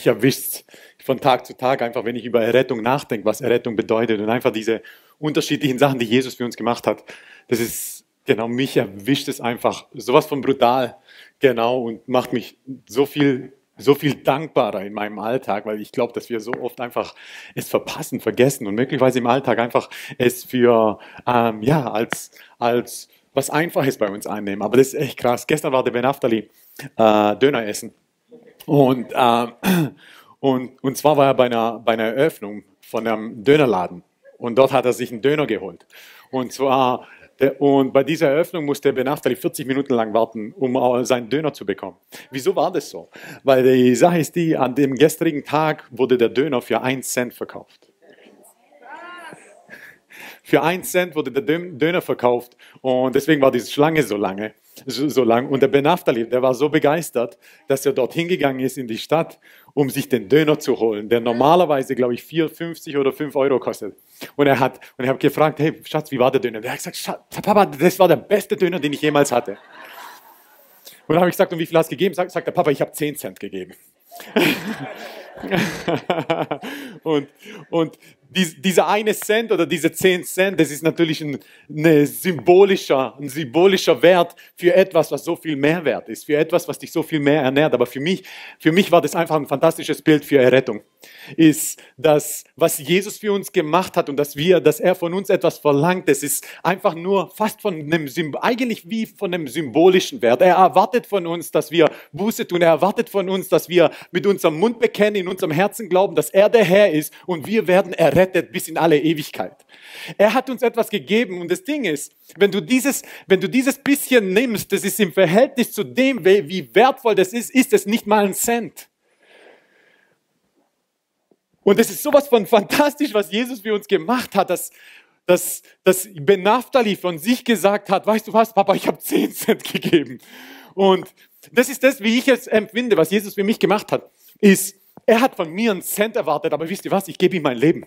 mich erwischt von Tag zu Tag, einfach wenn ich über Errettung nachdenke, was Errettung bedeutet und einfach diese unterschiedlichen Sachen, die Jesus für uns gemacht hat. Das ist, genau, mich erwischt es einfach sowas von brutal, genau, und macht mich so viel so viel dankbarer in meinem Alltag, weil ich glaube, dass wir so oft einfach es verpassen, vergessen und möglicherweise im Alltag einfach es für, ähm, ja, als, als was Einfaches bei uns einnehmen. Aber das ist echt krass. Gestern war der Ben Aftali äh, Döner essen und, ähm, und, und zwar war er bei einer, bei einer Eröffnung von einem Dönerladen. Und dort hat er sich einen Döner geholt. Und zwar, und bei dieser Eröffnung musste Ben Aftali 40 Minuten lang warten, um seinen Döner zu bekommen. Wieso war das so? Weil die Sache ist die, an dem gestrigen Tag wurde der Döner für 1 Cent verkauft. Für 1 Cent wurde der Döner verkauft und deswegen war diese Schlange so lange so, lang. Und der Ben Aftali, der war so begeistert, dass er dort hingegangen ist in die Stadt, um sich den Döner zu holen, der normalerweise, glaube ich, 4,50 oder 5 Euro kostet. Und er hat, und ich habe gefragt, hey Schatz, wie war der Döner? Der hat gesagt, Papa, das war der beste Döner, den ich jemals hatte. Und dann habe ich gesagt, und wie viel hast du gegeben? Sagt, sagt der Papa, ich habe 10 Cent gegeben. und, und dies, dieser eine Cent oder diese zehn Cent, das ist natürlich ein, eine symbolischer, ein symbolischer Wert für etwas, was so viel mehr wert ist, für etwas, was dich so viel mehr ernährt. Aber für mich, für mich war das einfach ein fantastisches Bild für Errettung. Ist das, was Jesus für uns gemacht hat und dass wir, dass er von uns etwas verlangt, das ist einfach nur fast von einem, eigentlich wie von einem symbolischen Wert. Er erwartet von uns, dass wir Buße tun. Er erwartet von uns, dass wir mit unserem Mund bekennen, in unserem Herzen glauben, dass er der Herr ist und wir werden errettet bis in alle Ewigkeit. Er hat uns etwas gegeben und das Ding ist, wenn du dieses, wenn du dieses bisschen nimmst, das ist im Verhältnis zu dem, wie wertvoll das ist, ist es nicht mal ein Cent. Und es ist sowas von fantastisch, was Jesus für uns gemacht hat, dass, dass, dass Ben Naftali von sich gesagt hat, weißt du was, Papa, ich habe 10 Cent gegeben. Und das ist das, wie ich es empfinde, was Jesus für mich gemacht hat, ist, er hat von mir einen Cent erwartet, aber wisst ihr was, ich gebe ihm mein Leben.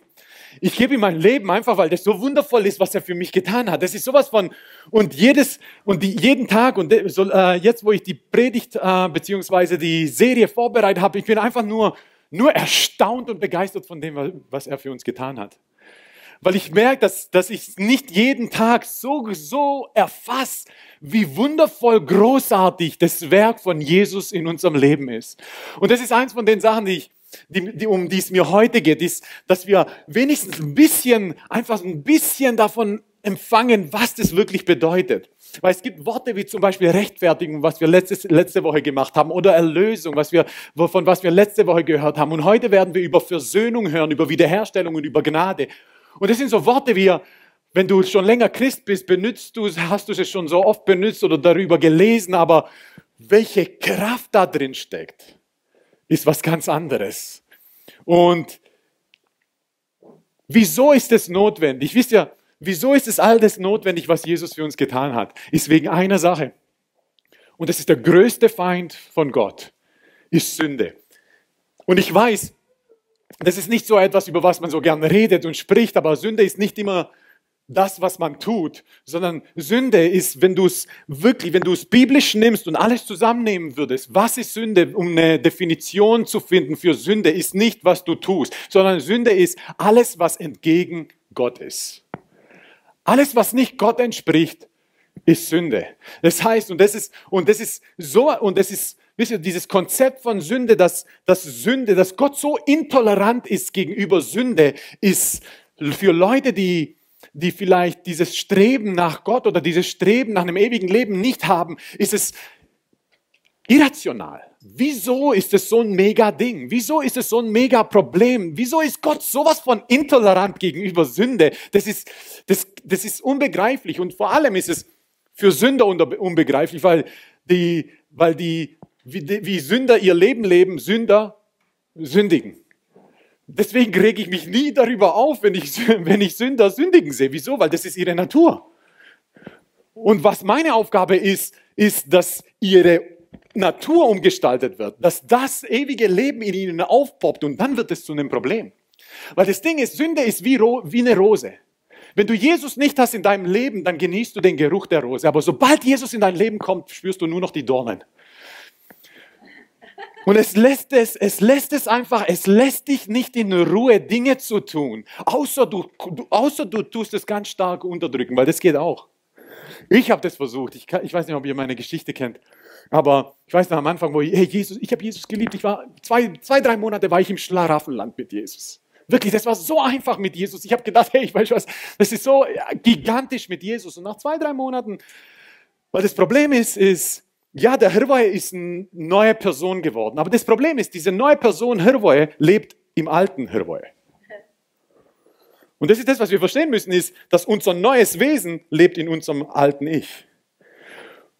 Ich gebe ihm mein Leben einfach, weil das so wundervoll ist, was er für mich getan hat. Das ist sowas von, und jedes, und die, jeden Tag, und so, äh, jetzt, wo ich die Predigt, äh, beziehungsweise die Serie vorbereitet habe, ich bin einfach nur, nur erstaunt und begeistert von dem, was er für uns getan hat. Weil ich merke, dass, dass ich nicht jeden Tag so, so erfasse, wie wundervoll großartig das Werk von Jesus in unserem Leben ist. Und das ist eins von den Sachen, die ich, die, die, um die es mir heute geht, ist, dass wir wenigstens ein bisschen, einfach ein bisschen davon empfangen, was das wirklich bedeutet. Weil es gibt Worte wie zum Beispiel Rechtfertigung, was wir letztes, letzte Woche gemacht haben, oder Erlösung, was wir, von was wir letzte Woche gehört haben. Und heute werden wir über Versöhnung hören, über Wiederherstellung und über Gnade. Und das sind so Worte wie, wenn du schon länger Christ bist, benutzt du hast du es schon so oft benutzt oder darüber gelesen, aber welche Kraft da drin steckt ist was ganz anderes. Und wieso ist es notwendig? Wisst ihr, wieso ist es all das notwendig, was Jesus für uns getan hat? Ist wegen einer Sache. Und das ist der größte Feind von Gott, ist Sünde. Und ich weiß, das ist nicht so etwas, über was man so gern redet und spricht, aber Sünde ist nicht immer das, was man tut, sondern Sünde ist, wenn du es wirklich, wenn du es biblisch nimmst und alles zusammennehmen würdest, was ist Sünde, um eine Definition zu finden für Sünde, ist nicht, was du tust, sondern Sünde ist alles, was entgegen Gott ist. Alles, was nicht Gott entspricht, ist Sünde. Das heißt, und das ist, und das ist so, und das ist, wisst ihr, dieses Konzept von Sünde, dass, dass Sünde, dass Gott so intolerant ist gegenüber Sünde, ist für Leute, die, die vielleicht dieses Streben nach Gott oder dieses Streben nach einem ewigen Leben nicht haben, ist es irrational. Wieso ist es so ein mega Ding? Wieso ist es so ein mega Problem? Wieso ist Gott sowas von intolerant gegenüber Sünde? Das ist, das, das ist unbegreiflich und vor allem ist es für Sünder unbegreiflich, weil die, weil die, wie, wie Sünder ihr Leben leben, Sünder sündigen. Deswegen rege ich mich nie darüber auf, wenn ich, wenn ich Sünder sündigen sehe. Wieso? Weil das ist ihre Natur. Und was meine Aufgabe ist, ist, dass ihre Natur umgestaltet wird, dass das ewige Leben in ihnen aufpoppt und dann wird es zu einem Problem. Weil das Ding ist, Sünde ist wie, wie eine Rose. Wenn du Jesus nicht hast in deinem Leben, dann genießt du den Geruch der Rose. Aber sobald Jesus in dein Leben kommt, spürst du nur noch die Dornen. Und es lässt es, es lässt es einfach, es lässt dich nicht in Ruhe, Dinge zu tun, außer du, außer du tust es ganz stark unterdrücken, weil das geht auch. Ich habe das versucht. Ich, ich weiß nicht, ob ihr meine Geschichte kennt. Aber ich weiß noch am Anfang, wo ich, hey Jesus, ich habe Jesus geliebt. Ich war zwei, zwei, drei Monate war ich im Schlaraffenland mit Jesus. Wirklich, das war so einfach mit Jesus. Ich habe gedacht, hey, ich weiß was, das ist so gigantisch mit Jesus. Und nach zwei, drei Monaten, weil das Problem ist, ist, ja, der Hirwoje ist eine neue Person geworden. Aber das Problem ist, diese neue Person Hirwoje lebt im alten Hirwoje. Und das ist das, was wir verstehen müssen, ist, dass unser neues Wesen lebt in unserem alten Ich.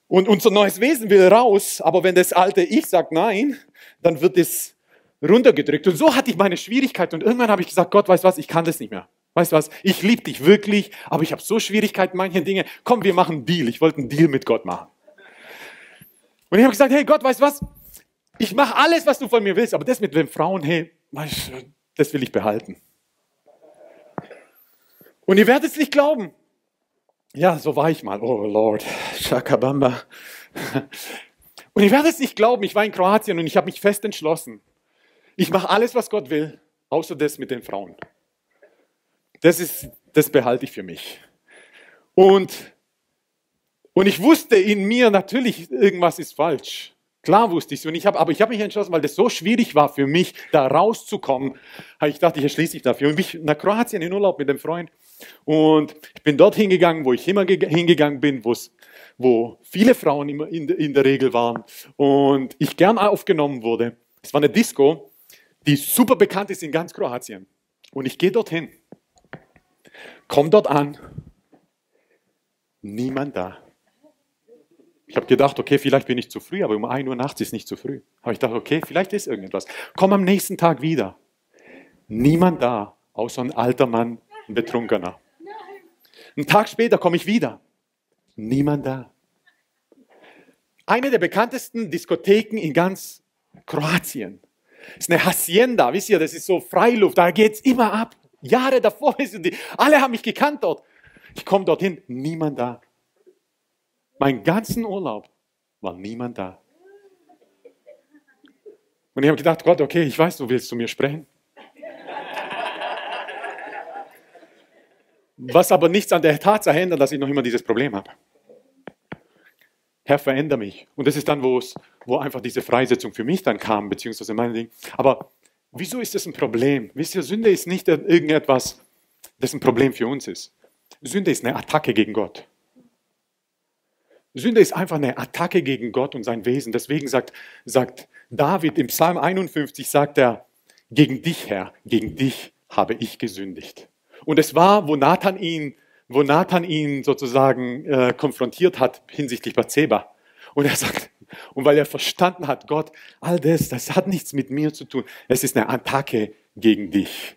Und unser neues Wesen will raus, aber wenn das alte Ich sagt nein, dann wird es runtergedrückt. Und so hatte ich meine Schwierigkeiten. Und irgendwann habe ich gesagt, Gott, weißt du was, ich kann das nicht mehr. Weißt du was, ich liebe dich wirklich, aber ich habe so Schwierigkeiten, manche Dinge. Komm, wir machen einen Deal. Ich wollte einen Deal mit Gott machen. Und ich habe gesagt, hey Gott, weißt du was, ich mache alles, was du von mir willst, aber das mit den Frauen, hey, das will ich behalten. Und ihr werdet es nicht glauben. Ja, so war ich mal. Oh Lord, Shakabamba. Und ihr werdet es nicht glauben, ich war in Kroatien und ich habe mich fest entschlossen. Ich mache alles, was Gott will, außer das mit den Frauen. Das ist, das behalte ich für mich. Und, und ich wusste in mir natürlich, irgendwas ist falsch. Klar wusste ich es. Und ich habe, aber ich habe mich entschlossen, weil das so schwierig war für mich, da rauszukommen, habe ich dachte, ich erschließe mich dafür. Und bin ich nach Kroatien in Urlaub mit einem Freund. Und ich bin dort hingegangen, wo ich immer hingegangen bin, wo viele Frauen immer in, in der Regel waren. Und ich gern aufgenommen wurde. Es war eine Disco, die super bekannt ist in ganz Kroatien. Und ich gehe dorthin, komme dort an, niemand da. Ich habe gedacht, okay, vielleicht bin ich zu früh, aber um 1 Uhr nachts ist nicht zu früh. Habe ich gedacht, okay, vielleicht ist irgendetwas. Komm am nächsten Tag wieder. Niemand da, außer ein alter Mann ein Betrunkener. Einen Tag später komme ich wieder. Niemand da. Eine der bekanntesten Diskotheken in ganz Kroatien. Ist eine Hacienda, wisst ihr, das ist so Freiluft, da geht es immer ab. Jahre davor sind die, alle haben mich gekannt dort. Ich komme dorthin, niemand da. Mein ganzen Urlaub war niemand da. Und ich habe gedacht, Gott, okay, ich weiß, du willst zu mir sprechen. Was aber nichts an der Tatsache ändert, dass ich noch immer dieses Problem habe. Herr, veränder mich. Und das ist dann, wo einfach diese Freisetzung für mich dann kam, beziehungsweise meine Dinge. Aber wieso ist das ein Problem? Wisst ihr, Sünde ist nicht irgendetwas, das ein Problem für uns ist. Sünde ist eine Attacke gegen Gott. Sünde ist einfach eine Attacke gegen Gott und sein Wesen. Deswegen sagt, sagt David im Psalm 51, sagt er, gegen dich, Herr, gegen dich habe ich gesündigt. Und es war, wo Nathan ihn, wo Nathan ihn sozusagen äh, konfrontiert hat hinsichtlich Bathseba. Und er sagt, und weil er verstanden hat, Gott, all das, das hat nichts mit mir zu tun. Es ist eine Attacke gegen dich.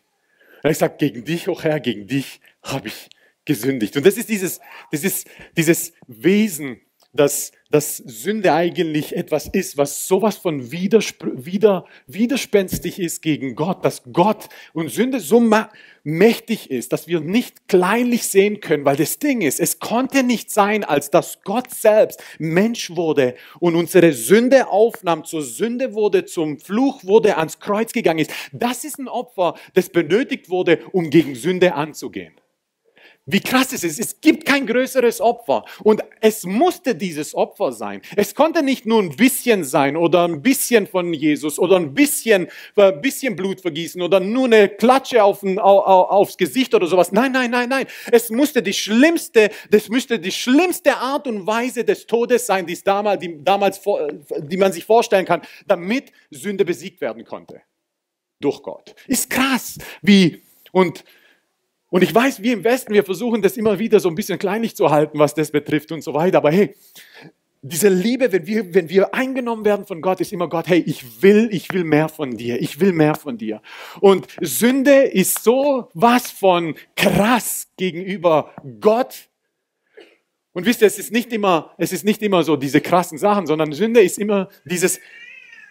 Er sagt, gegen dich, oh Herr, gegen dich habe ich gesündigt. Und das ist dieses, das ist dieses Wesen dass, dass Sünde eigentlich etwas ist, was sowas von widerspr wider, widerspenstig ist gegen Gott, dass Gott und Sünde so mächtig ist, dass wir nicht kleinlich sehen können, weil das Ding ist, es konnte nicht sein, als dass Gott selbst Mensch wurde und unsere Sünde aufnahm, zur Sünde wurde, zum Fluch wurde, ans Kreuz gegangen ist. Das ist ein Opfer, das benötigt wurde, um gegen Sünde anzugehen. Wie krass ist es? Es gibt kein größeres Opfer. Und es musste dieses Opfer sein. Es konnte nicht nur ein bisschen sein oder ein bisschen von Jesus oder ein bisschen, ein äh, bisschen Blut vergießen oder nur eine Klatsche auf ein, aufs Gesicht oder sowas. Nein, nein, nein, nein. Es musste die schlimmste, das müsste die schlimmste Art und Weise des Todes sein, die, es damals, die, damals, die man sich vorstellen kann, damit Sünde besiegt werden konnte. Durch Gott. Ist krass, wie, und, und ich weiß, wir im Westen, wir versuchen das immer wieder so ein bisschen kleinlich zu halten, was das betrifft und so weiter. Aber hey, diese Liebe, wenn wir, wenn wir eingenommen werden von Gott, ist immer Gott, hey, ich will, ich will mehr von dir, ich will mehr von dir. Und Sünde ist so was von krass gegenüber Gott. Und wisst ihr, es ist nicht immer, es ist nicht immer so diese krassen Sachen, sondern Sünde ist immer dieses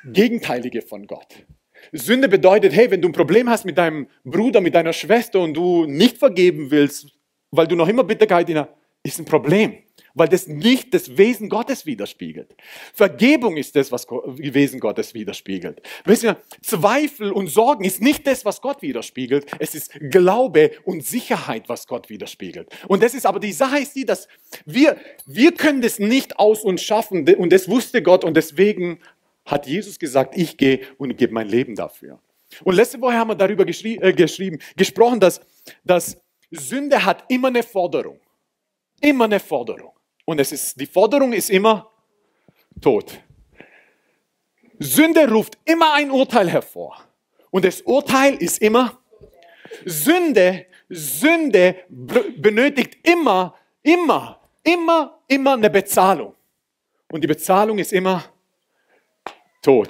Gegenteilige von Gott. Sünde bedeutet, hey, wenn du ein Problem hast mit deinem Bruder, mit deiner Schwester und du nicht vergeben willst, weil du noch immer Bitterkeit in der, ist ein Problem. weil das nicht das Wesen Gottes widerspiegelt. Vergebung ist das, was Wesen Gottes widerspiegelt. Wissen wir, Zweifel und Sorgen ist nicht das, was Gott widerspiegelt. Es ist Glaube und Sicherheit, was Gott widerspiegelt. Und das ist aber die Sache ist die, dass wir, wir können das nicht aus uns schaffen und das wusste Gott und deswegen hat Jesus gesagt, ich gehe und gebe mein Leben dafür. Und letzte Woche haben wir darüber geschrie äh, geschrieben, gesprochen, dass, dass Sünde hat immer eine Forderung. Immer eine Forderung. Und es ist, die Forderung ist immer Tod. Sünde ruft immer ein Urteil hervor. Und das Urteil ist immer Sünde. Sünde benötigt immer, immer, immer, immer eine Bezahlung. Und die Bezahlung ist immer Tod.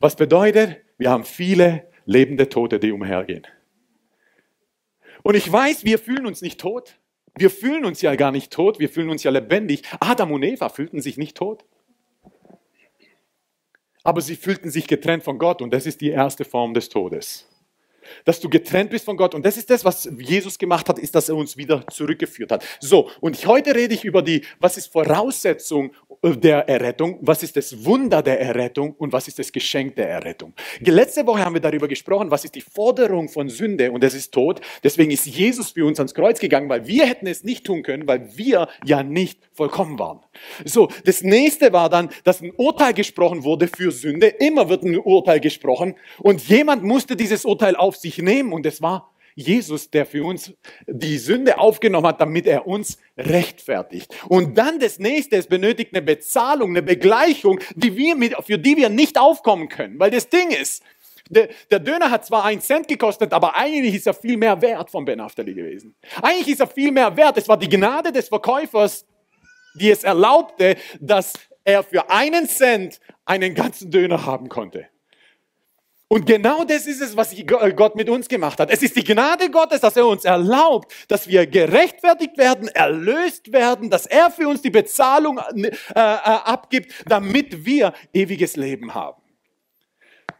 Was bedeutet, wir haben viele lebende Tote, die umhergehen. Und ich weiß, wir fühlen uns nicht tot. Wir fühlen uns ja gar nicht tot, wir fühlen uns ja lebendig. Adam und Eva fühlten sich nicht tot. Aber sie fühlten sich getrennt von Gott und das ist die erste Form des Todes dass du getrennt bist von Gott. Und das ist das, was Jesus gemacht hat, ist, dass er uns wieder zurückgeführt hat. So, und heute rede ich über die, was ist Voraussetzung der Errettung, was ist das Wunder der Errettung und was ist das Geschenk der Errettung. Letzte Woche haben wir darüber gesprochen, was ist die Forderung von Sünde und das ist Tod. Deswegen ist Jesus für uns ans Kreuz gegangen, weil wir hätten es nicht tun können, weil wir ja nicht vollkommen waren. So, das nächste war dann, dass ein Urteil gesprochen wurde für Sünde. Immer wird ein Urteil gesprochen und jemand musste dieses Urteil auf sich nehmen und es war Jesus, der für uns die Sünde aufgenommen hat, damit er uns rechtfertigt. Und dann das nächste, es benötigt eine Bezahlung, eine Begleichung, die wir mit, für die wir nicht aufkommen können. Weil das Ding ist, der, der Döner hat zwar einen Cent gekostet, aber eigentlich ist er viel mehr wert von Ben Aftali gewesen. Eigentlich ist er viel mehr wert. Es war die Gnade des Verkäufers, die es erlaubte, dass er für einen Cent einen ganzen Döner haben konnte. Und genau das ist es, was Gott mit uns gemacht hat. Es ist die Gnade Gottes, dass er uns erlaubt, dass wir gerechtfertigt werden, erlöst werden, dass er für uns die Bezahlung äh, äh, abgibt, damit wir ewiges Leben haben.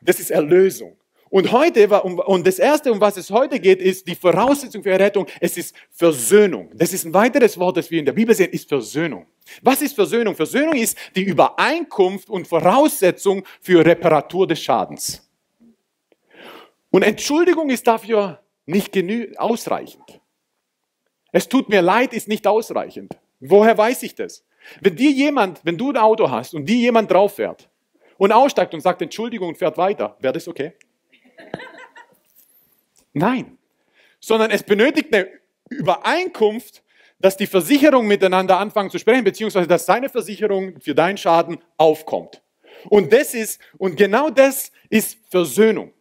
Das ist Erlösung. Und heute, und das erste, um was es heute geht, ist die Voraussetzung für Errettung. Es ist Versöhnung. Das ist ein weiteres Wort, das wir in der Bibel sehen, ist Versöhnung. Was ist Versöhnung? Versöhnung ist die Übereinkunft und Voraussetzung für Reparatur des Schadens. Und Entschuldigung ist dafür nicht ausreichend. Es tut mir leid, ist nicht ausreichend. Woher weiß ich das? Wenn dir jemand, wenn du ein Auto hast und dir jemand drauf fährt und aussteigt und sagt Entschuldigung und fährt weiter, wäre das okay? Nein. Sondern es benötigt eine Übereinkunft, dass die Versicherung miteinander anfangen zu sprechen, beziehungsweise dass seine Versicherung für deinen Schaden aufkommt. Und das ist, und genau das ist Versöhnung.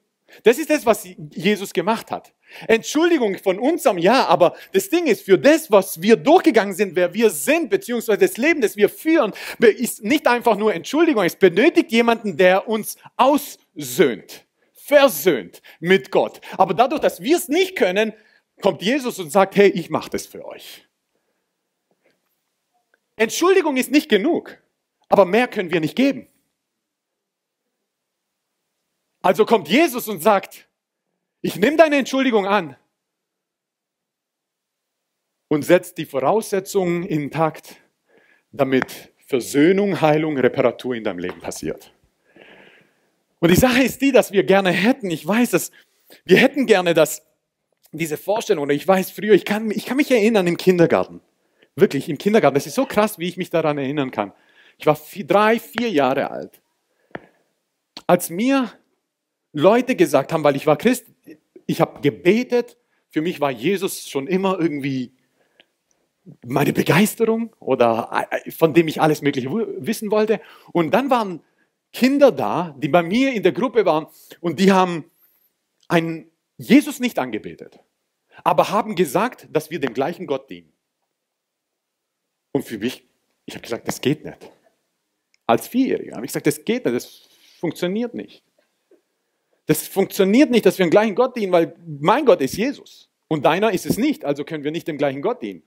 Das ist das, was Jesus gemacht hat. Entschuldigung von unserem Ja, aber das Ding ist, für das, was wir durchgegangen sind, wer wir sind, beziehungsweise das Leben, das wir führen, ist nicht einfach nur Entschuldigung. Es benötigt jemanden, der uns aussöhnt, versöhnt mit Gott. Aber dadurch, dass wir es nicht können, kommt Jesus und sagt, hey, ich mache das für euch. Entschuldigung ist nicht genug, aber mehr können wir nicht geben. Also kommt Jesus und sagt, ich nehme deine Entschuldigung an und setzt die Voraussetzungen intakt, damit Versöhnung, Heilung, Reparatur in deinem Leben passiert. Und die Sache ist die, dass wir gerne hätten, ich weiß, dass wir hätten gerne dass diese Vorstellung, ich weiß früher, ich kann, ich kann mich erinnern im Kindergarten. Wirklich, im Kindergarten. Das ist so krass, wie ich mich daran erinnern kann. Ich war vier, drei, vier Jahre alt. Als mir Leute gesagt haben, weil ich war Christ, ich habe gebetet, für mich war Jesus schon immer irgendwie meine Begeisterung oder äh, von dem ich alles Mögliche wissen wollte. Und dann waren Kinder da, die bei mir in der Gruppe waren und die haben einen Jesus nicht angebetet, aber haben gesagt, dass wir dem gleichen Gott dienen. Und für mich, ich habe gesagt, das geht nicht. Als Vierjähriger habe ich gesagt, das geht nicht, das funktioniert nicht. Das funktioniert nicht, dass wir dem gleichen Gott dienen, weil mein Gott ist Jesus und deiner ist es nicht, also können wir nicht dem gleichen Gott dienen.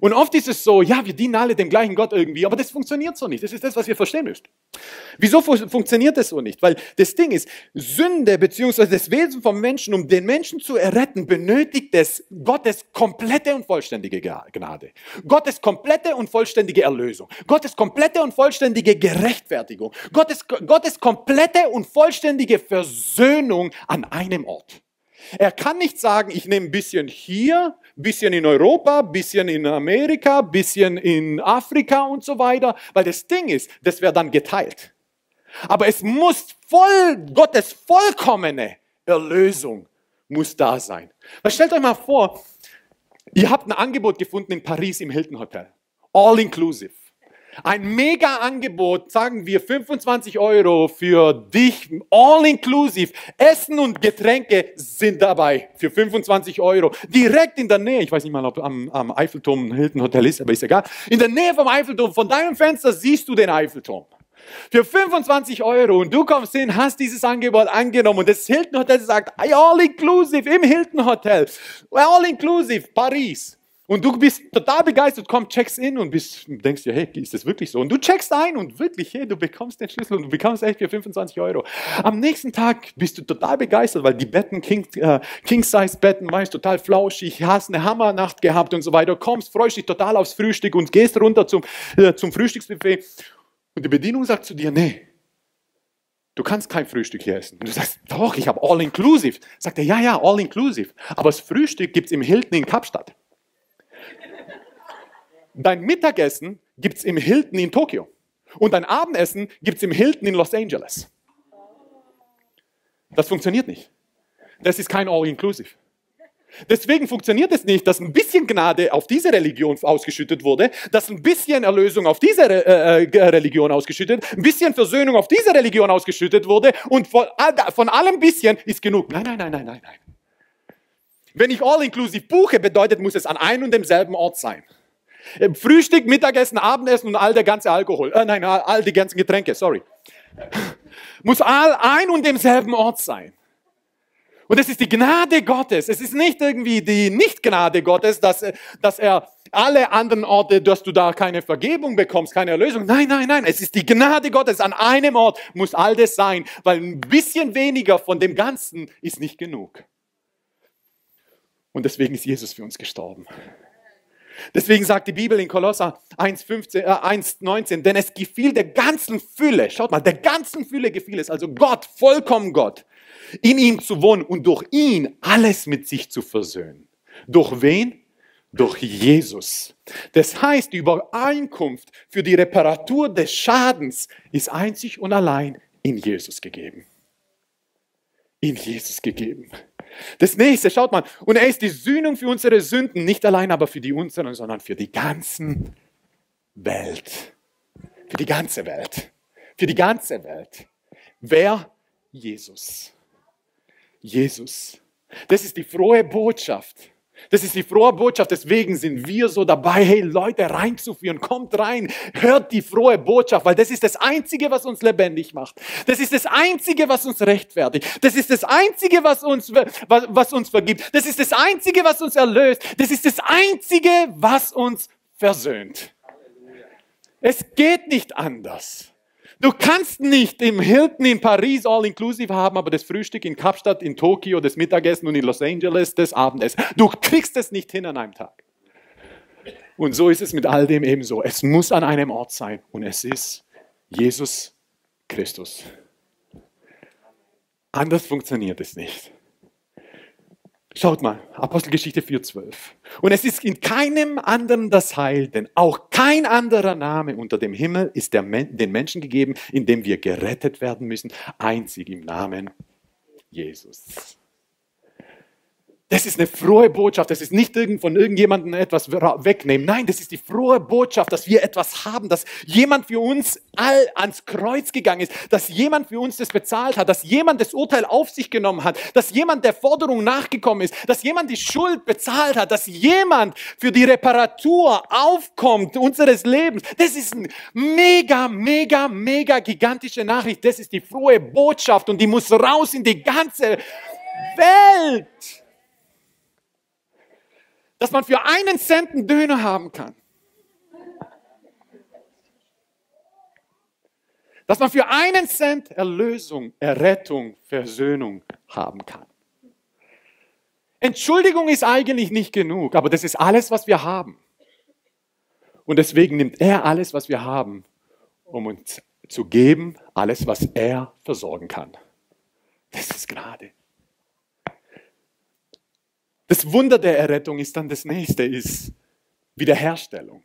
Und oft ist es so, ja, wir dienen alle dem gleichen Gott irgendwie, aber das funktioniert so nicht. Das ist das, was ihr verstehen müsst. Wieso fu funktioniert das so nicht? Weil das Ding ist, Sünde bzw. das Wesen vom Menschen, um den Menschen zu erretten, benötigt es Gottes komplette und vollständige Gnade. Gottes komplette und vollständige Erlösung. Gottes komplette und vollständige Gerechtfertigung. Gottes, Gottes komplette und vollständige Versöhnung an einem Ort. Er kann nicht sagen, ich nehme ein bisschen hier, ein bisschen in Europa, ein bisschen in Amerika, ein bisschen in Afrika und so weiter, weil das Ding ist, das wäre dann geteilt. Aber es muss voll, Gottes vollkommene Erlösung muss da sein. Weil stellt euch mal vor, ihr habt ein Angebot gefunden in Paris im Hilton Hotel. All inclusive. Ein mega Angebot, sagen wir 25 Euro für dich, all inclusive. Essen und Getränke sind dabei für 25 Euro. Direkt in der Nähe, ich weiß nicht mal, ob am, am Eiffelturm ein Hilton Hotel ist, aber ist egal. In der Nähe vom Eiffelturm, von deinem Fenster siehst du den Eiffelturm. Für 25 Euro und du kommst hin, hast dieses Angebot angenommen und das Hilton Hotel sagt, all inclusive im Hilton Hotel, all inclusive, Paris. Und du bist total begeistert, komm, checkst in und bist, denkst dir, hey, ist das wirklich so? Und du checkst ein und wirklich, hey, du bekommst den Schlüssel und du bekommst echt für 25 Euro. Am nächsten Tag bist du total begeistert, weil die Betten, King, äh, King-Size-Betten, weißt, total flauschig, hast eine Hammernacht gehabt und so weiter, kommst, freust dich total aufs Frühstück und gehst runter zum, äh, zum Frühstücksbuffet und die Bedienung sagt zu dir, nee, du kannst kein Frühstück hier essen. Und du sagst, doch, ich habe All-Inclusive. Sagt er, ja, ja, All-Inclusive. Aber das Frühstück gibt es im Hilton in Kapstadt. Dein Mittagessen gibt es im Hilton in Tokio. Und dein Abendessen gibt es im Hilton in Los Angeles. Das funktioniert nicht. Das ist kein All-Inclusive. Deswegen funktioniert es nicht, dass ein bisschen Gnade auf diese Religion ausgeschüttet wurde, dass ein bisschen Erlösung auf diese äh, äh Religion ausgeschüttet, ein bisschen Versöhnung auf diese Religion ausgeschüttet wurde und von, von allem bisschen ist genug. Nein, nein, nein, nein, nein, nein. Wenn ich All-Inclusive buche, bedeutet, muss es an einem und demselben Ort sein. Frühstück, Mittagessen, Abendessen und all der ganze Alkohol. Äh, nein, all die ganzen Getränke, sorry. Muss all ein und demselben Ort sein. Und es ist die Gnade Gottes. Es ist nicht irgendwie die Nicht-Gnade Gottes, dass, dass er alle anderen Orte, dass du da keine Vergebung bekommst, keine Erlösung. Nein, nein, nein. Es ist die Gnade Gottes. An einem Ort muss all das sein, weil ein bisschen weniger von dem Ganzen ist nicht genug. Und deswegen ist Jesus für uns gestorben. Deswegen sagt die Bibel in Kolosser 1,19, äh, 1, denn es gefiel der ganzen Fülle, schaut mal, der ganzen Fülle gefiel es, also Gott, vollkommen Gott, in ihm zu wohnen und durch ihn alles mit sich zu versöhnen. Durch wen? Durch Jesus. Das heißt, die Übereinkunft für die Reparatur des Schadens ist einzig und allein in Jesus gegeben. In Jesus gegeben. Das nächste, schaut mal, und er ist die Sühnung für unsere Sünden, nicht allein aber für die unseren, sondern für die ganzen Welt. Für die ganze Welt. Für die ganze Welt. Wer? Jesus. Jesus. Das ist die frohe Botschaft. Das ist die frohe Botschaft. Deswegen sind wir so dabei, hey Leute reinzuführen. Kommt rein, hört die frohe Botschaft, weil das ist das Einzige, was uns lebendig macht. Das ist das Einzige, was uns rechtfertigt. Das ist das Einzige, was uns, was, was uns vergibt. Das ist das Einzige, was uns erlöst. Das ist das Einzige, was uns versöhnt. Es geht nicht anders. Du kannst nicht im Hilton in Paris all inclusive haben, aber das Frühstück in Kapstadt, in Tokio, das Mittagessen und in Los Angeles, das Abendessen. Du kriegst es nicht hin an einem Tag. Und so ist es mit all dem ebenso. Es muss an einem Ort sein und es ist Jesus Christus. Anders funktioniert es nicht. Schaut mal, Apostelgeschichte 4,12. Und es ist in keinem anderen das Heil, denn auch kein anderer Name unter dem Himmel ist Men den Menschen gegeben, in dem wir gerettet werden müssen, einzig im Namen Jesus. Das ist eine frohe Botschaft. Das ist nicht von irgendjemandem etwas wegnehmen. Nein, das ist die frohe Botschaft, dass wir etwas haben, dass jemand für uns all ans Kreuz gegangen ist, dass jemand für uns das bezahlt hat, dass jemand das Urteil auf sich genommen hat, dass jemand der Forderung nachgekommen ist, dass jemand die Schuld bezahlt hat, dass jemand für die Reparatur aufkommt unseres Lebens. Das ist eine mega, mega, mega gigantische Nachricht. Das ist die frohe Botschaft und die muss raus in die ganze Welt dass man für einen Cent einen Döner haben kann. Dass man für einen Cent Erlösung, Errettung, Versöhnung haben kann. Entschuldigung ist eigentlich nicht genug, aber das ist alles, was wir haben. Und deswegen nimmt er alles, was wir haben, um uns zu geben, alles, was er versorgen kann. Das ist Gnade. Das Wunder der Errettung ist dann das nächste, ist Wiederherstellung.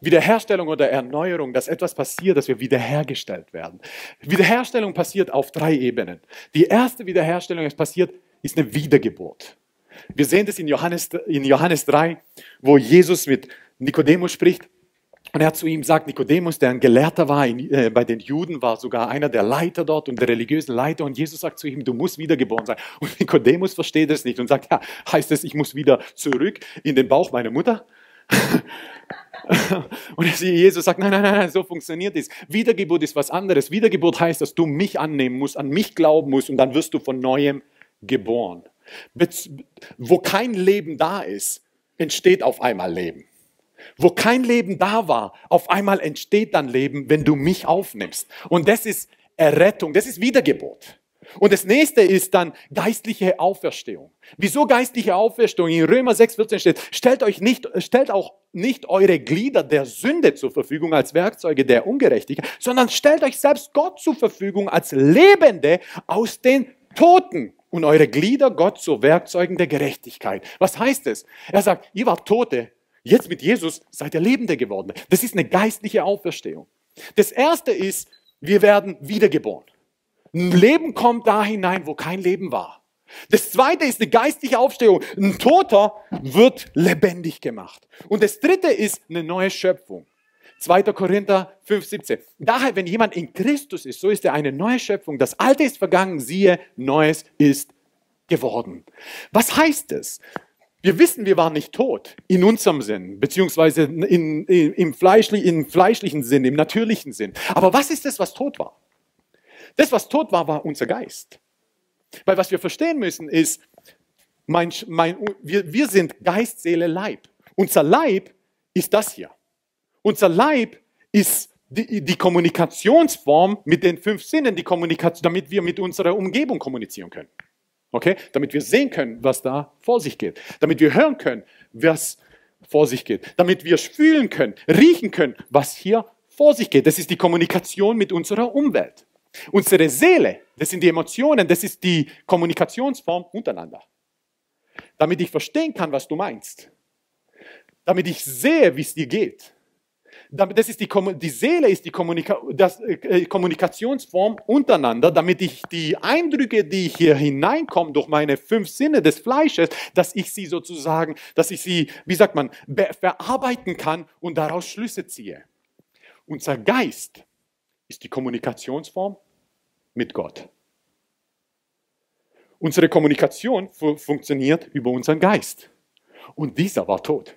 Wiederherstellung oder Erneuerung, dass etwas passiert, dass wir wiederhergestellt werden. Wiederherstellung passiert auf drei Ebenen. Die erste Wiederherstellung, ist passiert, ist eine Wiedergeburt. Wir sehen das in Johannes, in Johannes 3, wo Jesus mit Nikodemus spricht. Und er hat zu ihm gesagt, Nikodemus, der ein Gelehrter war, in, äh, bei den Juden war sogar einer der Leiter dort und der religiösen Leiter. Und Jesus sagt zu ihm, du musst wiedergeboren sein. Und Nikodemus versteht es nicht und sagt, ja, heißt es, ich muss wieder zurück in den Bauch meiner Mutter? und Jesus sagt, nein, nein, nein, so funktioniert es. Wiedergeburt ist was anderes. Wiedergeburt heißt, dass du mich annehmen musst, an mich glauben musst und dann wirst du von neuem geboren. Wo kein Leben da ist, entsteht auf einmal Leben. Wo kein Leben da war, auf einmal entsteht dann Leben, wenn du mich aufnimmst. Und das ist Errettung, das ist Wiedergeburt. Und das nächste ist dann geistliche Auferstehung. Wieso geistliche Auferstehung? In Römer 6, 14 steht, stellt euch nicht, stellt auch nicht eure Glieder der Sünde zur Verfügung als Werkzeuge der Ungerechtigkeit, sondern stellt euch selbst Gott zur Verfügung als Lebende aus den Toten und eure Glieder Gott zu Werkzeugen der Gerechtigkeit. Was heißt es? Er sagt, ihr wart Tote, Jetzt mit Jesus seid ihr Lebende geworden. Das ist eine geistliche Auferstehung. Das erste ist, wir werden wiedergeboren. Ein Leben kommt da hinein, wo kein Leben war. Das zweite ist eine geistliche Aufstehung. Ein Toter wird lebendig gemacht. Und das dritte ist eine neue Schöpfung. 2. Korinther 5, 17. Daher, wenn jemand in Christus ist, so ist er eine neue Schöpfung. Das Alte ist vergangen, siehe, Neues ist geworden. Was heißt es? Wir wissen, wir waren nicht tot in unserem Sinn, beziehungsweise in, in, im, fleischlich, im fleischlichen Sinn, im natürlichen Sinn. Aber was ist das, was tot war? Das, was tot war, war unser Geist. Weil was wir verstehen müssen, ist, mein, mein, wir, wir sind Geist, Seele, Leib. Unser Leib ist das hier. Unser Leib ist die, die Kommunikationsform mit den fünf Sinnen, die Kommunikation, damit wir mit unserer Umgebung kommunizieren können. Okay? Damit wir sehen können, was da vor sich geht. Damit wir hören können, was vor sich geht. Damit wir fühlen können, riechen können, was hier vor sich geht. Das ist die Kommunikation mit unserer Umwelt. Unsere Seele, das sind die Emotionen, das ist die Kommunikationsform untereinander. Damit ich verstehen kann, was du meinst. Damit ich sehe, wie es dir geht das ist die, die Seele ist die Kommunika das, äh, Kommunikationsform untereinander, damit ich die Eindrücke, die hier hineinkommen durch meine fünf Sinne des Fleisches, dass ich sie sozusagen, dass ich sie, wie sagt man, verarbeiten kann und daraus Schlüsse ziehe. Unser Geist ist die Kommunikationsform mit Gott. Unsere Kommunikation fu funktioniert über unseren Geist. Und dieser war tot.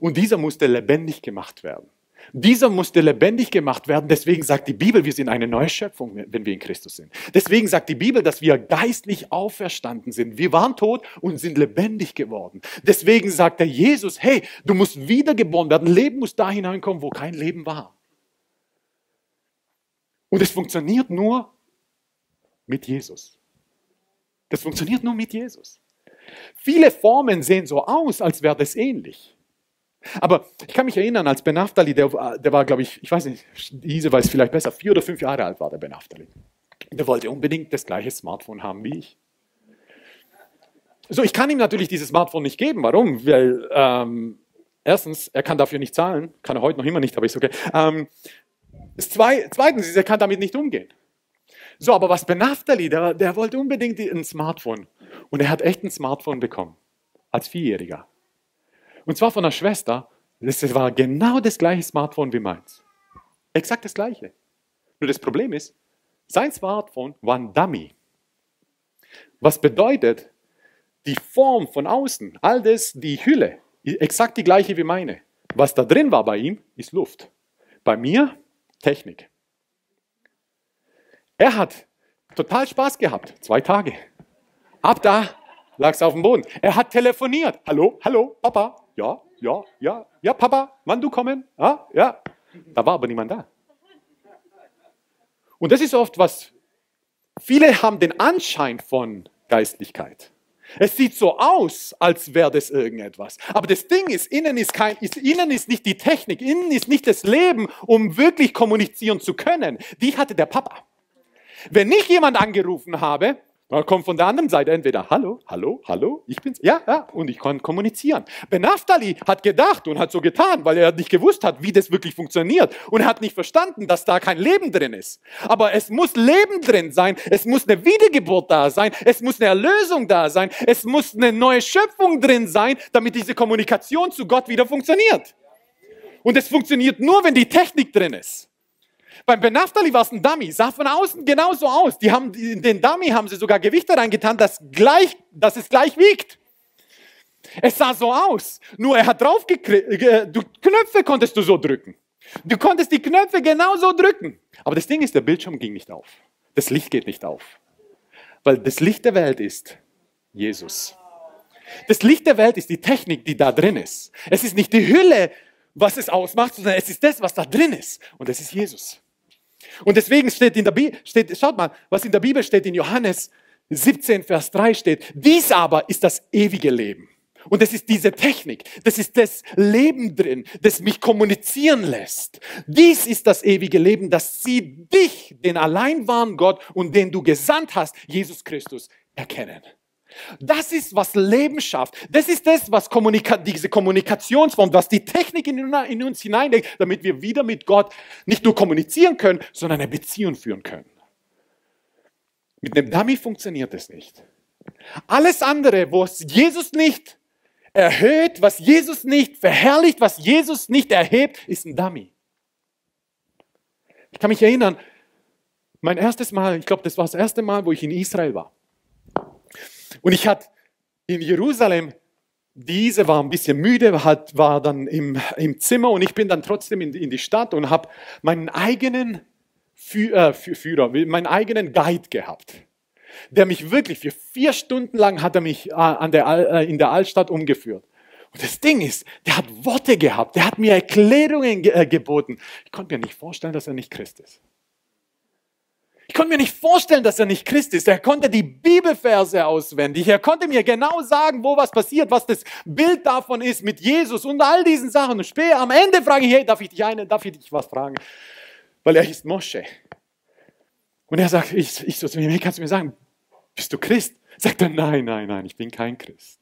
Und dieser musste lebendig gemacht werden. Dieser musste lebendig gemacht werden. Deswegen sagt die Bibel, wir sind eine neue Schöpfung, wenn wir in Christus sind. Deswegen sagt die Bibel, dass wir geistlich auferstanden sind. Wir waren tot und sind lebendig geworden. Deswegen sagt der Jesus, hey, du musst wiedergeboren werden. Leben muss da hineinkommen, wo kein Leben war. Und es funktioniert nur mit Jesus. Das funktioniert nur mit Jesus. Viele Formen sehen so aus, als wäre das ähnlich. Aber ich kann mich erinnern, als Ben Naftali, der, der war, glaube ich, ich weiß nicht, diese weiß vielleicht besser, vier oder fünf Jahre alt war der Ben Naftali. Der wollte unbedingt das gleiche Smartphone haben wie ich. So, ich kann ihm natürlich dieses Smartphone nicht geben. Warum? Weil, ähm, erstens, er kann dafür nicht zahlen. Kann er heute noch immer nicht, aber ist okay. Ähm, zwei, zweitens, er kann damit nicht umgehen. So, aber was Ben Naftali, der, der wollte unbedingt ein Smartphone. Und er hat echt ein Smartphone bekommen. Als Vierjähriger. Und zwar von einer Schwester. Das war genau das gleiche Smartphone wie meins. Exakt das gleiche. Nur das Problem ist, sein Smartphone war ein Dummy. Was bedeutet, die Form von außen, all das, die Hülle, exakt die gleiche wie meine. Was da drin war bei ihm, ist Luft. Bei mir Technik. Er hat total Spaß gehabt, zwei Tage. Ab da lag es auf dem Boden. Er hat telefoniert. Hallo, hallo, Papa, ja, ja, ja, ja, Papa, wann du kommen? Ja, ja. Da war aber niemand da. Und das ist oft was, viele haben den Anschein von Geistlichkeit. Es sieht so aus, als wäre das irgendetwas. Aber das Ding ist, innen ist, kein, ist, innen ist nicht die Technik, innen ist nicht das Leben, um wirklich kommunizieren zu können. Die hatte der Papa. Wenn ich jemand angerufen habe, dann kommt von der anderen Seite entweder Hallo, Hallo, Hallo, ich bin's, ja, ja, und ich kann kommunizieren. Ben Naftali hat gedacht und hat so getan, weil er nicht gewusst hat, wie das wirklich funktioniert und hat nicht verstanden, dass da kein Leben drin ist. Aber es muss Leben drin sein, es muss eine Wiedergeburt da sein, es muss eine Erlösung da sein, es muss eine neue Schöpfung drin sein, damit diese Kommunikation zu Gott wieder funktioniert. Und es funktioniert nur, wenn die Technik drin ist. Beim Benaftali war es ein Dummy, sah von außen genauso aus. Die haben, in den Dummy haben sie sogar Gewichte reingetan, das, gleich, dass es gleich wiegt. Es sah so aus. Nur er hat draufgekriegt, äh, du Knöpfe konntest du so drücken. Du konntest die Knöpfe genauso drücken. Aber das Ding ist, der Bildschirm ging nicht auf. Das Licht geht nicht auf. Weil das Licht der Welt ist Jesus. Das Licht der Welt ist die Technik, die da drin ist. Es ist nicht die Hülle, was es ausmacht, sondern es ist das, was da drin ist. Und das ist Jesus. Und deswegen steht in der Bibel, steht, schaut mal, was in der Bibel steht, in Johannes 17, Vers 3 steht, dies aber ist das ewige Leben. Und das ist diese Technik, das ist das Leben drin, das mich kommunizieren lässt. Dies ist das ewige Leben, dass sie dich, den allein wahren Gott und den du gesandt hast, Jesus Christus, erkennen. Das ist, was Leben schafft. Das ist das, was Kommunika diese Kommunikationsform, was die Technik in, in uns hineinlegt, damit wir wieder mit Gott nicht nur kommunizieren können, sondern eine Beziehung führen können. Mit einem Dummy funktioniert das nicht. Alles andere, wo es Jesus nicht erhöht, was Jesus nicht verherrlicht, was Jesus nicht erhebt, ist ein Dummy. Ich kann mich erinnern, mein erstes Mal, ich glaube, das war das erste Mal, wo ich in Israel war. Und ich hatte in Jerusalem, diese war ein bisschen müde, hat, war dann im, im Zimmer und ich bin dann trotzdem in, in die Stadt und habe meinen eigenen äh, Führer, meinen eigenen Guide gehabt, der mich wirklich für vier Stunden lang hat er mich äh, an der, äh, in der Altstadt umgeführt. Und das Ding ist, der hat Worte gehabt, der hat mir Erklärungen ge geboten. Ich konnte mir nicht vorstellen, dass er nicht Christ ist. Konnte mir nicht vorstellen, dass er nicht Christ ist. Er konnte die Bibelverse auswendig. Er konnte mir genau sagen, wo was passiert, was das Bild davon ist mit Jesus und all diesen Sachen. Und später am Ende frage ich, hey, darf ich dich eine, darf ich dich was fragen? Weil er hieß Mosche. Und er sagt, ich, ich so zu mir, kannst du mir sagen, bist du Christ? Sagt er, nein, nein, nein, ich bin kein Christ.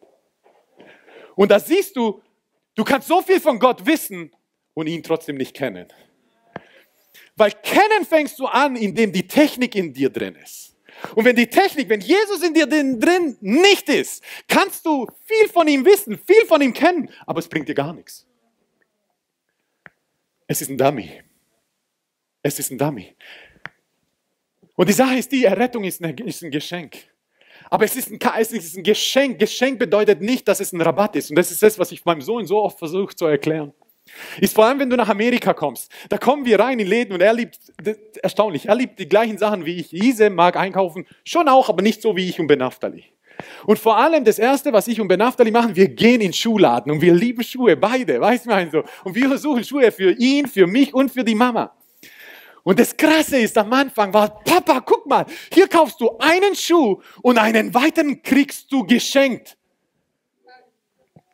Und da siehst du, du kannst so viel von Gott wissen und ihn trotzdem nicht kennen. Weil kennen fängst du an, indem die Technik in dir drin ist. Und wenn die Technik, wenn Jesus in dir drin nicht ist, kannst du viel von ihm wissen, viel von ihm kennen, aber es bringt dir gar nichts. Es ist ein Dummy. Es ist ein Dummy. Und die Sache ist die, Errettung ist, ein Geschenk. Aber es ist, ein, es ist ein Geschenk. Geschenk bedeutet nicht, dass es ein Rabatt ist. Und das ist das, was ich meinem Sohn so oft versuche zu erklären. Ist vor allem, wenn du nach Amerika kommst. Da kommen wir rein in Läden und er liebt, erstaunlich, er liebt die gleichen Sachen wie ich. Ise mag einkaufen, schon auch, aber nicht so wie ich und Benaftali. Und vor allem das Erste, was ich und Benaftali machen, wir gehen in Schuhladen und wir lieben Schuhe, beide, weißt du, so. Und wir suchen Schuhe für ihn, für mich und für die Mama. Und das Krasse ist, am Anfang war, Papa, guck mal, hier kaufst du einen Schuh und einen weiteren kriegst du geschenkt.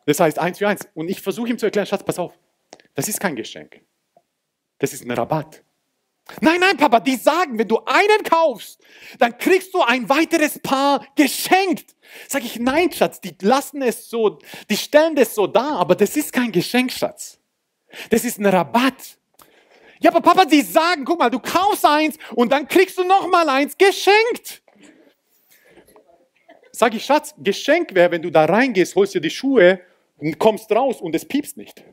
Das heißt eins für eins. Und ich versuche ihm zu erklären, Schatz, pass auf. Das ist kein Geschenk. Das ist ein Rabatt. Nein, nein, Papa, die sagen, wenn du einen kaufst, dann kriegst du ein weiteres Paar geschenkt. Sag ich, nein, Schatz, die lassen es so, die stellen das so da, aber das ist kein Geschenk, Schatz. Das ist ein Rabatt. Ja, aber Papa, die sagen, guck mal, du kaufst eins und dann kriegst du noch mal eins geschenkt. Sag ich, Schatz, Geschenk wäre, wenn du da reingehst, holst dir die Schuhe und kommst raus und es piepst nicht.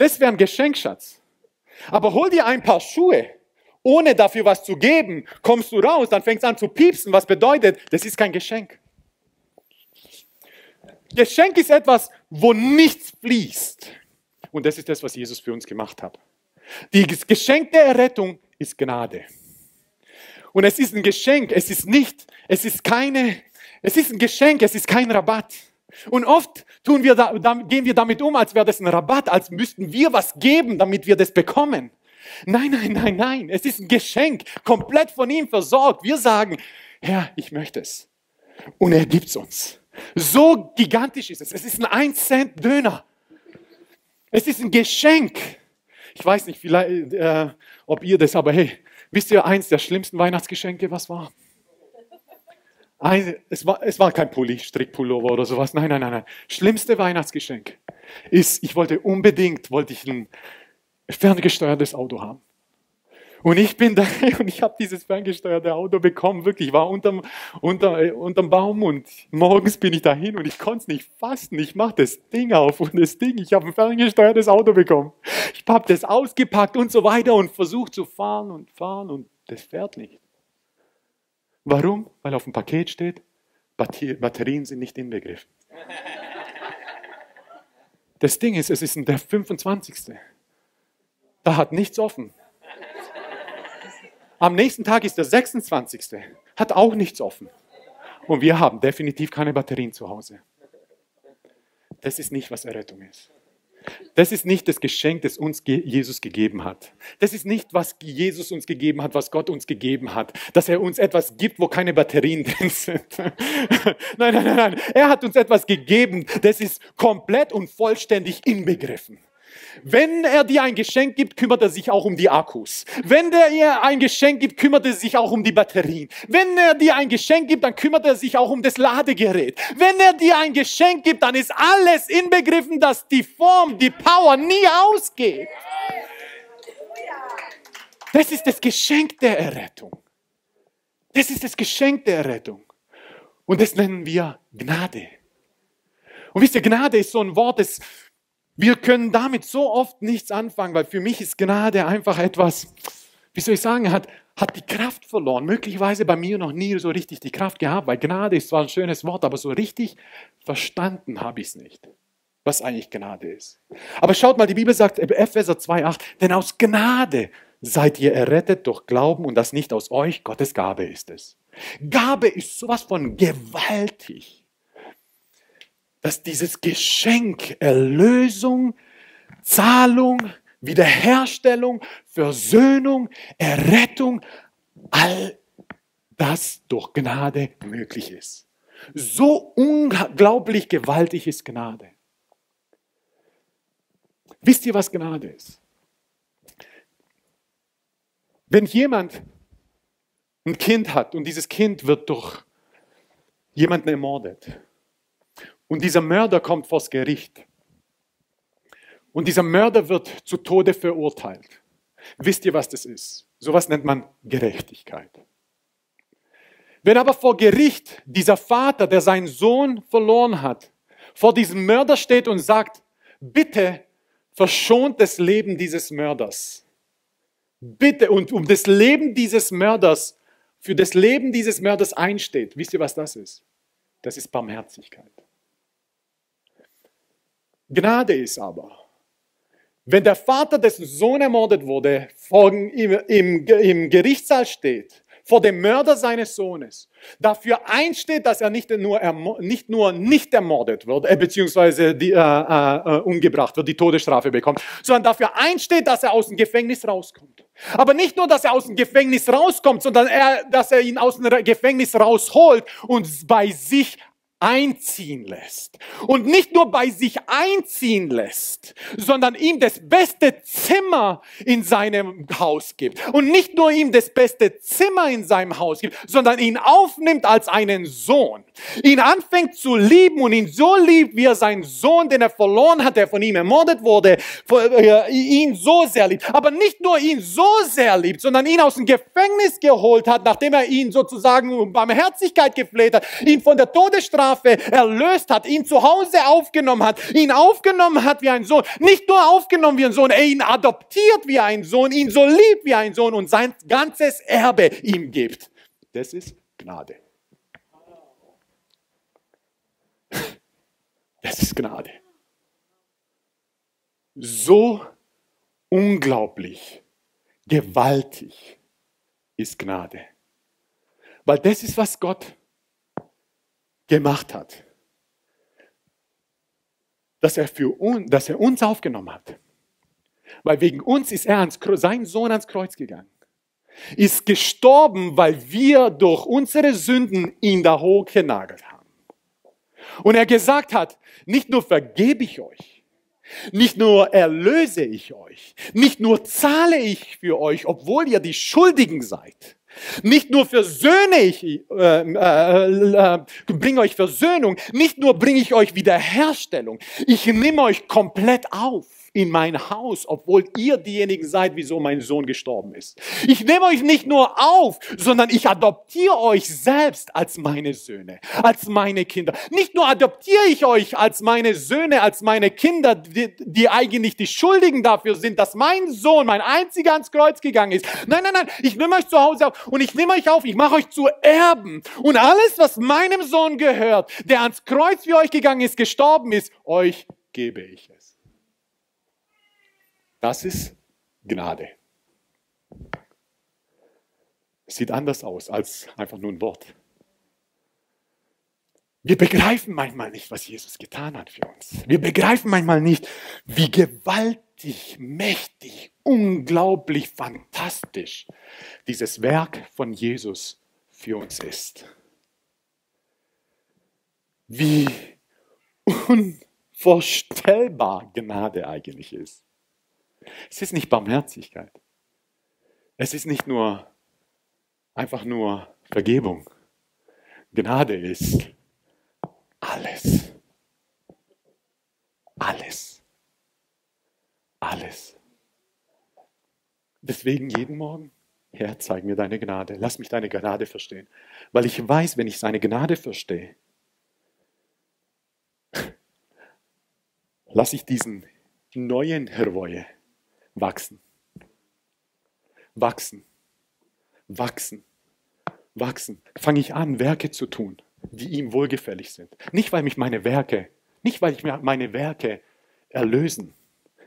Das wäre ein Geschenk, Schatz. Aber hol dir ein paar Schuhe, ohne dafür was zu geben, kommst du raus, dann fängst du an zu piepsen, was bedeutet, das ist kein Geschenk. Geschenk ist etwas, wo nichts fließt. Und das ist das, was Jesus für uns gemacht hat. Das Geschenk der Errettung ist Gnade. Und es ist ein Geschenk, es ist nicht, es ist keine, es ist ein Geschenk, es ist kein Rabatt. Und oft tun wir da, gehen wir damit um, als wäre das ein Rabatt, als müssten wir was geben, damit wir das bekommen. Nein, nein, nein, nein. Es ist ein Geschenk, komplett von ihm versorgt. Wir sagen, Herr, ich möchte es. Und er gibt es uns. So gigantisch ist es. Es ist ein 1 Cent Döner. Es ist ein Geschenk. Ich weiß nicht, vielleicht, äh, ob ihr das, aber hey, wisst ihr, eins der schlimmsten Weihnachtsgeschenke, was war? Es, war es war kein Pulli, Strickpullover oder sowas. Nein, nein, nein, nein. Schlimmste Weihnachtsgeschenk ist, ich wollte unbedingt, wollte ich ein ferngesteuertes Auto haben. Und ich bin da und ich habe dieses ferngesteuerte Auto bekommen. Wirklich, ich war unterm, unter, unterm Baum und morgens bin ich dahin und ich konnte es nicht fassen. Ich mache das Ding auf und das Ding, ich habe ein ferngesteuertes Auto bekommen. Ich habe das ausgepackt und so weiter und versucht zu fahren und fahren und das fährt nicht. Warum? Weil auf dem Paket steht, Batterien sind nicht inbegriffen. Das Ding ist, es ist der 25. Da hat nichts offen. Am nächsten Tag ist der 26. Hat auch nichts offen. Und wir haben definitiv keine Batterien zu Hause. Das ist nicht, was Errettung ist. Das ist nicht das Geschenk, das uns Jesus gegeben hat. Das ist nicht, was Jesus uns gegeben hat, was Gott uns gegeben hat. Dass er uns etwas gibt, wo keine Batterien drin sind. nein, nein, nein, nein. Er hat uns etwas gegeben, das ist komplett und vollständig inbegriffen. Wenn er dir ein Geschenk gibt, kümmert er sich auch um die Akkus. Wenn er dir ein Geschenk gibt, kümmert er sich auch um die Batterien. Wenn er dir ein Geschenk gibt, dann kümmert er sich auch um das Ladegerät. Wenn er dir ein Geschenk gibt, dann ist alles inbegriffen, dass die Form, die Power nie ausgeht. Das ist das Geschenk der Errettung. Das ist das Geschenk der Errettung. Und das nennen wir Gnade. Und wisst ihr, Gnade ist so ein Wort, das wir können damit so oft nichts anfangen, weil für mich ist Gnade einfach etwas, wie soll ich sagen, hat, hat die Kraft verloren. Möglicherweise bei mir noch nie so richtig die Kraft gehabt, weil Gnade ist zwar ein schönes Wort, aber so richtig verstanden habe ich es nicht, was eigentlich Gnade ist. Aber schaut mal, die Bibel sagt, Epheser 2,8, denn aus Gnade seid ihr errettet durch Glauben und das nicht aus euch, Gottes Gabe ist es. Gabe ist sowas von gewaltig dass dieses Geschenk Erlösung, Zahlung, Wiederherstellung, Versöhnung, Errettung, all das durch Gnade möglich ist. So unglaublich gewaltig ist Gnade. Wisst ihr, was Gnade ist? Wenn jemand ein Kind hat und dieses Kind wird durch jemanden ermordet, und dieser Mörder kommt vors Gericht. Und dieser Mörder wird zu Tode verurteilt. Wisst ihr, was das ist? Sowas nennt man Gerechtigkeit. Wenn aber vor Gericht dieser Vater, der seinen Sohn verloren hat, vor diesem Mörder steht und sagt, bitte verschont das Leben dieses Mörders. Bitte und um das Leben dieses Mörders, für das Leben dieses Mörders einsteht. Wisst ihr, was das ist? Das ist Barmherzigkeit. Gnade ist aber, wenn der Vater, dessen Sohn ermordet wurde, vor, im, im, im Gerichtssaal steht, vor dem Mörder seines Sohnes, dafür einsteht, dass er nicht nur, nicht, nur nicht ermordet wird, äh, beziehungsweise die, äh, äh, umgebracht wird, die Todesstrafe bekommt, sondern dafür einsteht, dass er aus dem Gefängnis rauskommt. Aber nicht nur, dass er aus dem Gefängnis rauskommt, sondern er, dass er ihn aus dem Gefängnis rausholt und bei sich einziehen lässt. Und nicht nur bei sich einziehen lässt, sondern ihm das beste Zimmer in seinem Haus gibt. Und nicht nur ihm das beste Zimmer in seinem Haus gibt, sondern ihn aufnimmt als einen Sohn. Ihn anfängt zu lieben und ihn so liebt, wie er seinen Sohn, den er verloren hat, der von ihm ermordet wurde, äh, ihn so sehr liebt. Aber nicht nur ihn so sehr liebt, sondern ihn aus dem Gefängnis geholt hat, nachdem er ihn sozusagen um Barmherzigkeit gefleht hat, ihn von der Todesstrafe Strafe erlöst hat, ihn zu Hause aufgenommen hat, ihn aufgenommen hat wie ein Sohn, nicht nur aufgenommen wie ein Sohn, er ihn adoptiert wie ein Sohn, ihn so liebt wie ein Sohn und sein ganzes Erbe ihm gibt. Das ist Gnade. Das ist Gnade. So unglaublich, gewaltig ist Gnade. Weil das ist, was Gott gemacht hat. dass er, für uns, dass er uns aufgenommen hat. Weil wegen uns ist er ans, sein Sohn ans Kreuz gegangen. Ist gestorben, weil wir durch unsere Sünden ihn da hochgenagelt haben. Und er gesagt hat, nicht nur vergebe ich euch, nicht nur erlöse ich euch, nicht nur zahle ich für euch, obwohl ihr die Schuldigen seid, nicht nur versöhne ich, äh, äh, äh, bringe euch Versöhnung, nicht nur bringe ich euch Wiederherstellung, ich nehme euch komplett auf in mein Haus, obwohl ihr diejenigen seid, wieso mein Sohn gestorben ist. Ich nehme euch nicht nur auf, sondern ich adoptiere euch selbst als meine Söhne, als meine Kinder. Nicht nur adoptiere ich euch als meine Söhne, als meine Kinder, die, die eigentlich die Schuldigen dafür sind, dass mein Sohn, mein einziger ans Kreuz gegangen ist. Nein, nein, nein, ich nehme euch zu Hause auf und ich nehme euch auf, ich mache euch zu Erben. Und alles, was meinem Sohn gehört, der ans Kreuz für euch gegangen ist, gestorben ist, euch gebe ich es. Das ist Gnade. Sieht anders aus als einfach nur ein Wort. Wir begreifen manchmal nicht, was Jesus getan hat für uns. Wir begreifen manchmal nicht, wie gewaltig, mächtig, unglaublich, fantastisch dieses Werk von Jesus für uns ist. Wie unvorstellbar Gnade eigentlich ist. Es ist nicht Barmherzigkeit. Es ist nicht nur einfach nur Vergebung. Gnade ist alles. Alles. Alles. Deswegen jeden Morgen, Herr, zeig mir deine Gnade. Lass mich deine Gnade verstehen. Weil ich weiß, wenn ich seine Gnade verstehe, lasse ich diesen neuen Hervoje wachsen. Wachsen. Wachsen. Wachsen. Fange ich an, Werke zu tun, die ihm wohlgefällig sind. Nicht, weil mich meine Werke, nicht, weil ich meine Werke erlösen,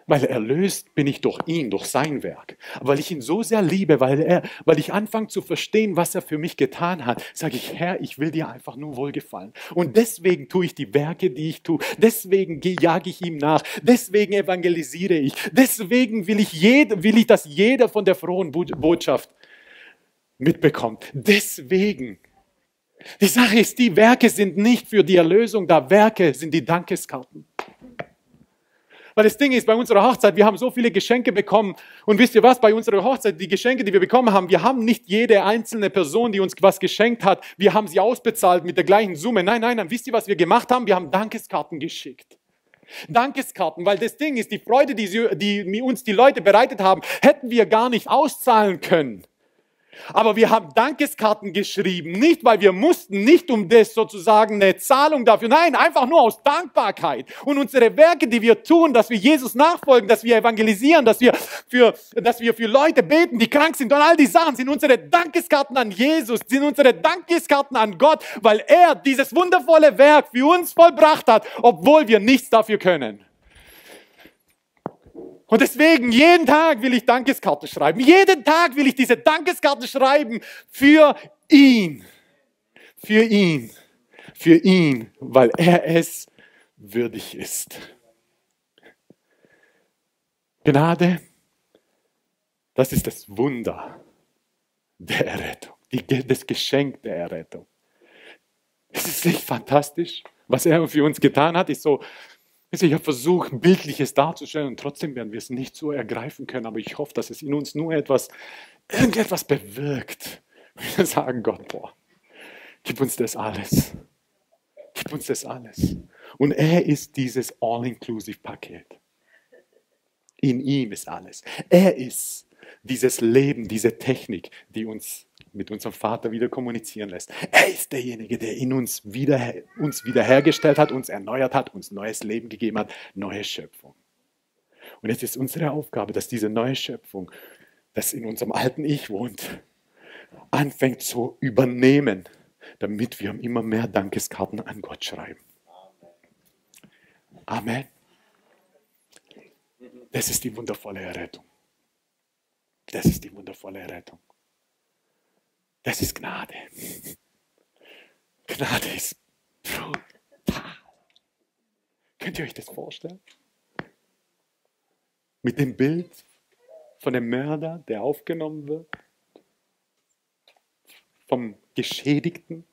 weil erlöst bin ich durch ihn, durch sein Werk. Weil ich ihn so sehr liebe, weil, er, weil ich anfange zu verstehen, was er für mich getan hat, sage ich, Herr, ich will dir einfach nur wohlgefallen. Und deswegen tue ich die Werke, die ich tue. Deswegen jage ich ihm nach. Deswegen evangelisiere ich. Deswegen will ich, jed, will ich, dass jeder von der frohen Botschaft mitbekommt. Deswegen. Die Sache ist, die Werke sind nicht für die Erlösung da. Werke sind die Dankeskarten. Weil das Ding ist, bei unserer Hochzeit, wir haben so viele Geschenke bekommen. Und wisst ihr was, bei unserer Hochzeit, die Geschenke, die wir bekommen haben, wir haben nicht jede einzelne Person, die uns was geschenkt hat, wir haben sie ausbezahlt mit der gleichen Summe. Nein, nein, nein. Wisst ihr, was wir gemacht haben? Wir haben Dankeskarten geschickt. Dankeskarten, weil das Ding ist, die Freude, die, sie, die uns die Leute bereitet haben, hätten wir gar nicht auszahlen können. Aber wir haben Dankeskarten geschrieben, nicht weil wir mussten, nicht um das sozusagen eine Zahlung dafür, nein, einfach nur aus Dankbarkeit. Und unsere Werke, die wir tun, dass wir Jesus nachfolgen, dass wir evangelisieren, dass wir für, dass wir für Leute beten, die krank sind und all die Sachen sind unsere Dankeskarten an Jesus, sind unsere Dankeskarten an Gott, weil er dieses wundervolle Werk für uns vollbracht hat, obwohl wir nichts dafür können. Und deswegen, jeden Tag will ich Dankeskarte schreiben. Jeden Tag will ich diese Dankeskarte schreiben für ihn. Für ihn. Für ihn, weil er es würdig ist. Gnade, das ist das Wunder der Errettung, das Geschenk der Errettung. Es ist nicht fantastisch, was er für uns getan hat, ist so ich habe versucht, Bildliches darzustellen und trotzdem werden wir es nicht so ergreifen können, aber ich hoffe, dass es in uns nur etwas, irgendetwas bewirkt. Wir sagen Gott, boah, gib uns das alles. Gib uns das alles. Und er ist dieses All-Inclusive-Paket. In ihm ist alles. Er ist dieses Leben, diese Technik, die uns mit unserem Vater wieder kommunizieren lässt. Er ist derjenige, der in uns, wieder, uns wiederhergestellt hat, uns erneuert hat, uns neues Leben gegeben hat, neue Schöpfung. Und jetzt ist unsere Aufgabe, dass diese neue Schöpfung, das in unserem alten Ich wohnt, anfängt zu übernehmen, damit wir immer mehr Dankeskarten an Gott schreiben. Amen. Das ist die wundervolle Errettung. Das ist die wundervolle Errettung. Das ist Gnade. Gnade ist brutal. Könnt ihr euch das vorstellen? Mit dem Bild von dem Mörder, der aufgenommen wird, vom Geschädigten,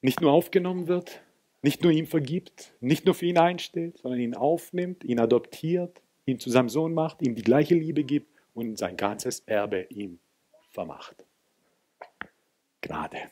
nicht nur aufgenommen wird, nicht nur ihm vergibt, nicht nur für ihn einsteht, sondern ihn aufnimmt, ihn adoptiert, ihn zu seinem Sohn macht, ihm die gleiche Liebe gibt und sein ganzes Erbe ihm vermacht. Gnade.